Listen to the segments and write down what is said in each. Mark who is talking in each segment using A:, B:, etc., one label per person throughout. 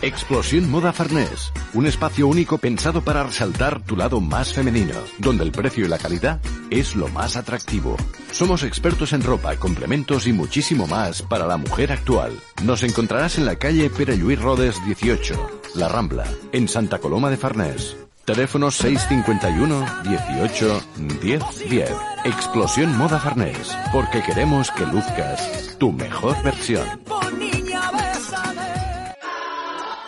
A: Explosión Moda Farnés, un espacio único pensado para resaltar tu lado más femenino, donde el precio y la calidad es lo más atractivo. Somos expertos en ropa, complementos y muchísimo más para la mujer actual. Nos encontrarás en la calle Pere Lluís Rodes 18, La Rambla, en Santa Coloma de Farnés. Teléfono 651 18 10 10. Explosión Moda Farnés, porque queremos que luzcas tu mejor versión.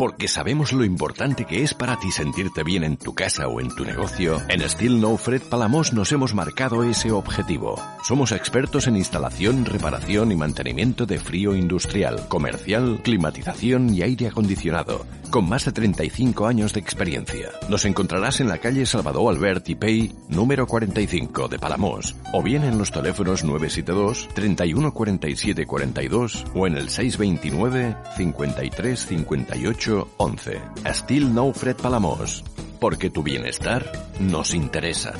A: Porque sabemos lo importante que es para ti sentirte bien en tu casa o en tu negocio, en Steel No Fred Palamos nos hemos marcado ese objetivo. Somos expertos en instalación, reparación y mantenimiento de frío industrial, comercial, climatización y aire acondicionado, con más de 35 años de experiencia. Nos encontrarás en la calle Salvador Albert y Pei, número 45 de Palamos, o bien en los teléfonos 972 31 47 42 o en el 629 53 58 11. Still No Fred Palamos. Porque tu bienestar nos interesa.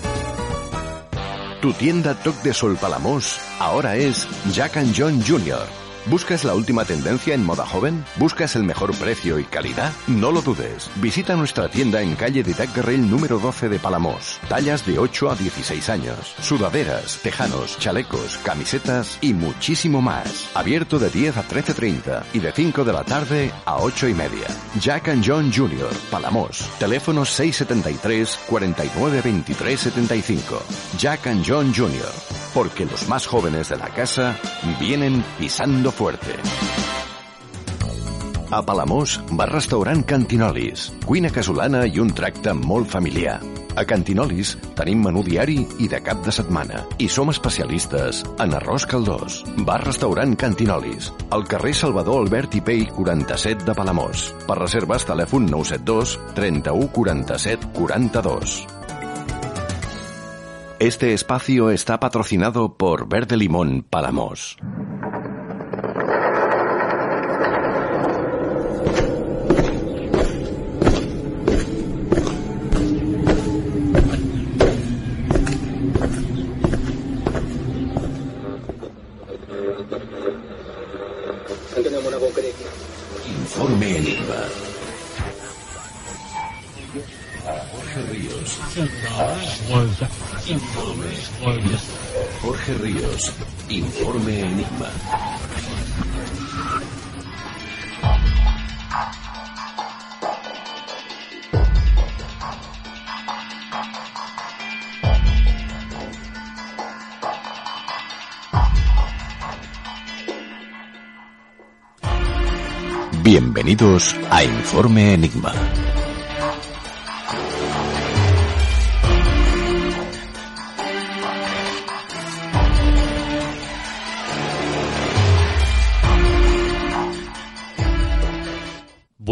A: Tu tienda Toc de Sol Palamos ahora es Jack and John Jr. ¿Buscas la última tendencia en moda joven? ¿Buscas el mejor precio y calidad? No lo dudes. Visita nuestra tienda en calle de Guerrell número 12 de Palamos. Tallas de 8 a 16 años. Sudaderas, tejanos, chalecos, camisetas y muchísimo más. Abierto de 10 a 13.30 y de 5 de la tarde a 8 y media. Jack and John Jr. Palamos. Teléfono 673 49 23 75. Jack and John Jr. Porque los más jóvenes de la casa vienen pisando fuerte. A Palamós, bar restaurant Cantinolis, cuina casolana i un tracte molt familiar. A Cantinolis tenim menú diari i de cap de setmana. I som especialistes en arròs caldós. Bar restaurant Cantinolis, al carrer Salvador Albert i Pei 47 de Palamós. Per reserves telèfon 972 31 47 42. Este espacio está patrocinado por Verde Limón Palamos. Informe Enigma. Jorge Ríos. Informe. Jorge Ríos. Informe Enigma. Bienvenidos a Informe Enigma.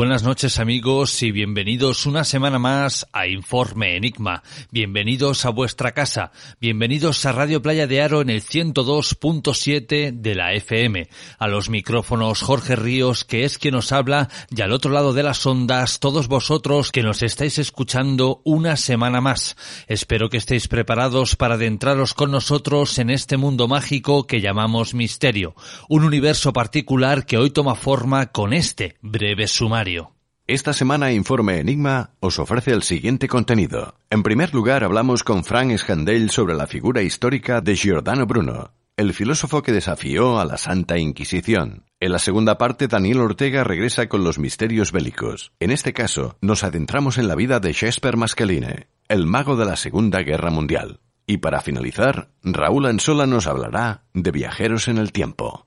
B: Buenas noches amigos y bienvenidos una semana más a Informe Enigma. Bienvenidos a vuestra casa. Bienvenidos a Radio Playa de Aro en el 102.7 de la FM. A los micrófonos Jorge Ríos, que es quien nos habla, y al otro lado de las ondas, todos vosotros que nos estáis escuchando una semana más. Espero que estéis preparados para adentraros con nosotros en este mundo mágico que llamamos misterio. Un universo particular que hoy toma forma con este breve sumario.
A: Esta semana Informe Enigma os ofrece el siguiente contenido. En primer lugar hablamos con Frank Scandell sobre la figura histórica de Giordano Bruno. el filósofo que desafió a la Santa Inquisición. En la segunda parte, Daniel Ortega regresa con los misterios bélicos. En este caso, nos adentramos en la vida de Jesper Maskeline, el mago de la Segunda Guerra Mundial. Y para finalizar, Raúl Ansola nos hablará de viajeros en el tiempo.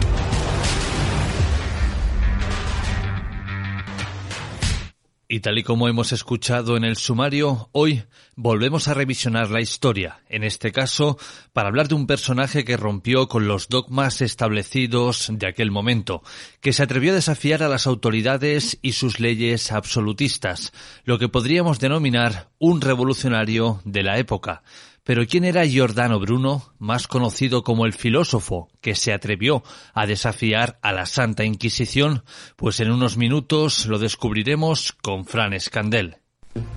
B: Y tal y como hemos escuchado en el sumario, hoy volvemos a revisionar la historia, en este caso para hablar de un personaje que rompió con los dogmas establecidos de aquel momento, que se atrevió a desafiar a las autoridades y sus leyes absolutistas, lo que podríamos denominar un revolucionario de la época. Pero ¿quién era Giordano Bruno, más conocido como el filósofo que se atrevió a desafiar a la Santa Inquisición? Pues en unos minutos lo descubriremos con Fran Escandel.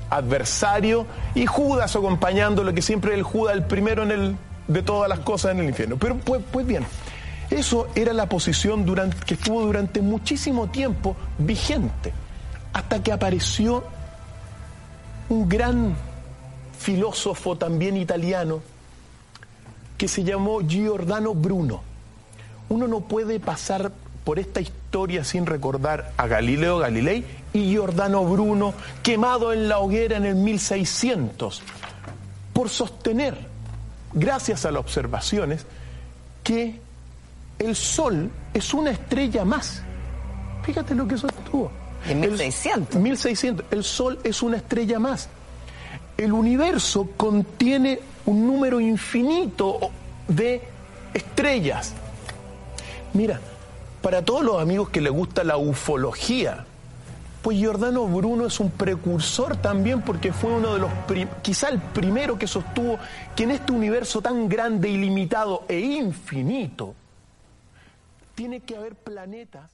C: Adversario y Judas acompañándolo, que siempre el Judas el primero en el, de todas las cosas en el infierno. Pero pues, pues bien, eso era la posición durante, que estuvo durante muchísimo tiempo vigente, hasta que apareció un gran filósofo también italiano que se llamó Giordano Bruno. Uno no puede pasar por esta historia sin recordar a Galileo Galilei y Giordano Bruno quemado en la hoguera en el 1600 por sostener, gracias a las observaciones, que el Sol es una estrella más. Fíjate lo que sostuvo.
D: En 1600.
C: El, 1600. El Sol es una estrella más el universo contiene un número infinito de estrellas. Mira, para todos los amigos que les gusta la ufología, pues Giordano Bruno es un precursor también porque fue uno de los, quizá el primero que sostuvo que en este universo tan grande, ilimitado e infinito, tiene que haber planetas.